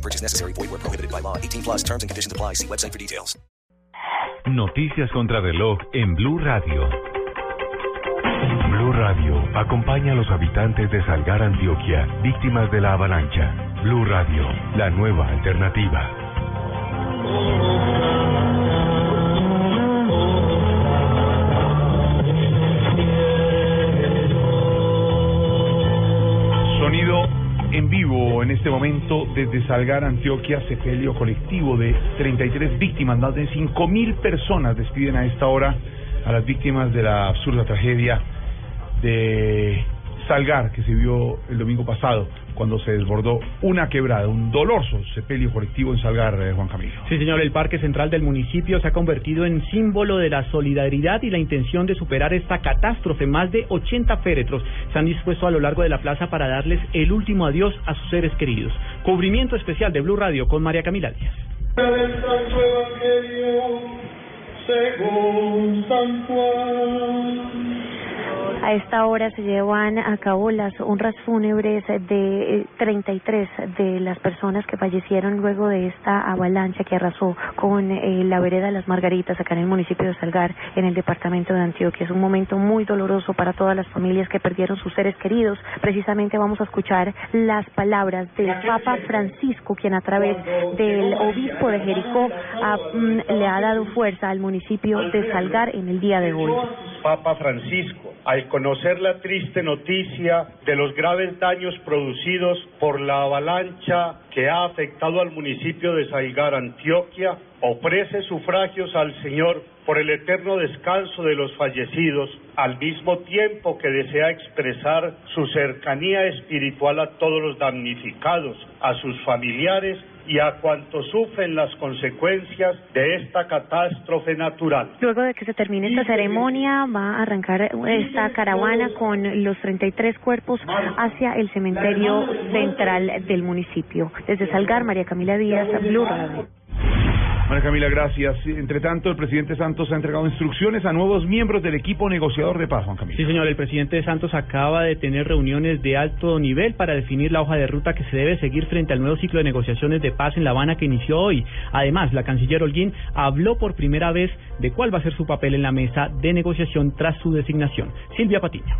No purchase necessary. Void where prohibited by law. 18 plus terms and conditions apply. See website for details. Noticias contra reloj en Blue Radio. Blue Radio acompaña a los habitantes de Salgar, Antioquia, víctimas de la avalancha. Blue Radio, la nueva alternativa. Sonido en vivo en este momento desde Salgar, Antioquia, sepelio colectivo de 33 víctimas, más de 5.000 personas despiden a esta hora a las víctimas de la absurda tragedia de Salgar que se vio el domingo pasado cuando se desbordó una quebrada, un doloroso sepelio colectivo en Salgar, eh, Juan Camilo. Sí, señor, el Parque Central del municipio se ha convertido en símbolo de la solidaridad y la intención de superar esta catástrofe. Más de 80 féretros se han dispuesto a lo largo de la plaza para darles el último adiós a sus seres queridos. Cubrimiento especial de Blue Radio con María Camila Díaz. según San Juan. A esta hora se llevan a cabo las honras fúnebres de eh, 33 de las personas que fallecieron luego de esta avalancha que arrasó con eh, la vereda de las Margaritas acá en el municipio de Salgar, en el departamento de Antioquia. Es un momento muy doloroso para todas las familias que perdieron sus seres queridos. Precisamente vamos a escuchar las palabras del Papa Francisco, quien a través del obispo de Jericó ha, mm, le ha dado fuerza al municipio de Salgar en el día de hoy. Papa Francisco, al conocer la triste noticia de los graves daños producidos por la avalancha que ha afectado al municipio de Salgar, Antioquia, ofrece sufragios al Señor por el eterno descanso de los fallecidos, al mismo tiempo que desea expresar su cercanía espiritual a todos los damnificados, a sus familiares y a cuantos sufren las consecuencias de esta catástrofe natural. Luego de que se termine esta ceremonia, va a arrancar esta caravana con los 33 cuerpos hacia el cementerio central del municipio. Desde Salgar, María Camila Díaz, Blue Radio. María Camila, gracias. Entre tanto, el presidente Santos ha entregado instrucciones a nuevos miembros del equipo negociador de paz, Juan Camilo. Sí, señor, el presidente Santos acaba de tener reuniones de alto nivel para definir la hoja de ruta que se debe seguir frente al nuevo ciclo de negociaciones de paz en La Habana que inició hoy. Además, la canciller Holguín habló por primera vez de cuál va a ser su papel en la mesa de negociación tras su designación. Silvia Patiño.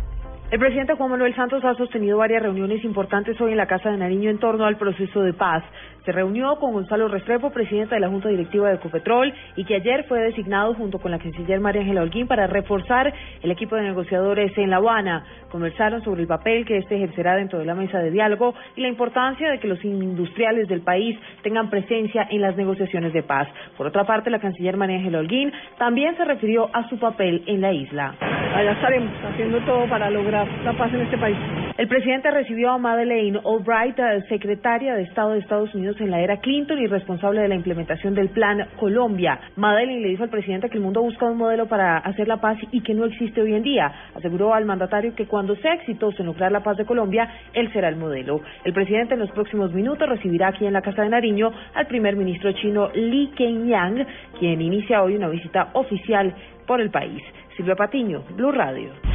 El presidente Juan Manuel Santos ha sostenido varias reuniones importantes hoy en la Casa de Nariño en torno al proceso de paz. Se reunió con Gonzalo Restrepo, presidente de la Junta Directiva de Ecopetrol, y que ayer fue designado junto con la canciller María Ángela Holguín para reforzar el equipo de negociadores en La Habana. Conversaron sobre el papel que este ejercerá dentro de la mesa de diálogo y la importancia de que los industriales del país tengan presencia en las negociaciones de paz. Por otra parte, la canciller María Ángela Holguín también se refirió a su papel en la isla. Allá estaremos haciendo todo para lograr la paz en este país. El presidente recibió a Madeleine Albright, eh, secretaria de Estado de Estados Unidos en la era Clinton y responsable de la implementación del Plan Colombia. Madeleine le dijo al presidente que el mundo busca un modelo para hacer la paz y que no existe hoy en día. Aseguró al mandatario que cuando sea exitoso en lograr la paz de Colombia, él será el modelo. El presidente en los próximos minutos recibirá aquí en la Casa de Nariño al primer ministro chino Li Keqiang, quien inicia hoy una visita oficial por el país. Silvia Patiño, Blue Radio.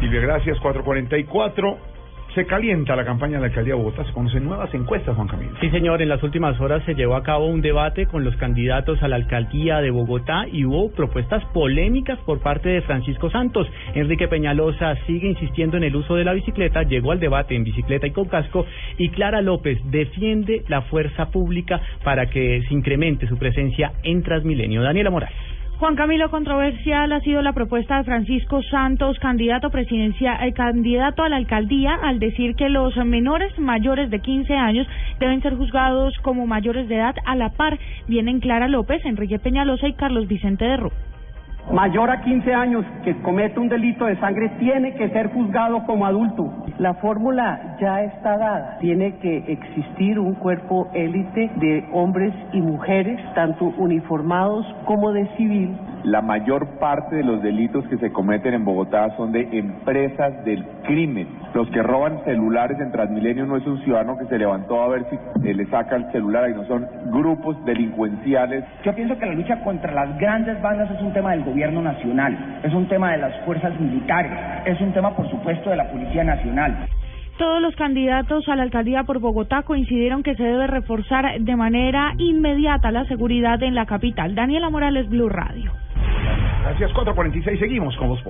Silvia, gracias. 444. Se calienta la campaña de la alcaldía de Bogotá. Se conocen nuevas encuestas, Juan Camilo. Sí, señor, en las últimas horas se llevó a cabo un debate con los candidatos a la alcaldía de Bogotá y hubo propuestas polémicas por parte de Francisco Santos. Enrique Peñalosa sigue insistiendo en el uso de la bicicleta, llegó al debate en bicicleta y con casco y Clara López defiende la fuerza pública para que se incremente su presencia en Transmilenio. Daniela Morales. Juan Camilo, controversial ha sido la propuesta de Francisco Santos, candidato presidencia, eh, candidato a la alcaldía, al decir que los menores mayores de 15 años deben ser juzgados como mayores de edad a la par. Vienen Clara López, Enrique Peñalosa y Carlos Vicente de Ro. mayor a 15 años que comete un delito de sangre tiene que ser juzgado como adulto. La fórmula ya está dada. Tiene que existir un cuerpo élite de hombres y mujeres, tanto uniformados como de civil. La mayor parte de los delitos que se cometen en Bogotá son de empresas del crimen. Los que roban celulares en Transmilenio no es un ciudadano que se levantó a ver si eh, le saca el celular, y no son grupos delincuenciales. Yo pienso que la lucha contra las grandes bandas es un tema del gobierno nacional, es un tema de las fuerzas militares, es un tema, por supuesto, de la Policía Nacional. Todos los candidatos a la alcaldía por Bogotá coincidieron que se debe reforzar de manera inmediata la seguridad en la capital. Daniela Morales, Blue Radio. Gracias, 446. Seguimos con vos,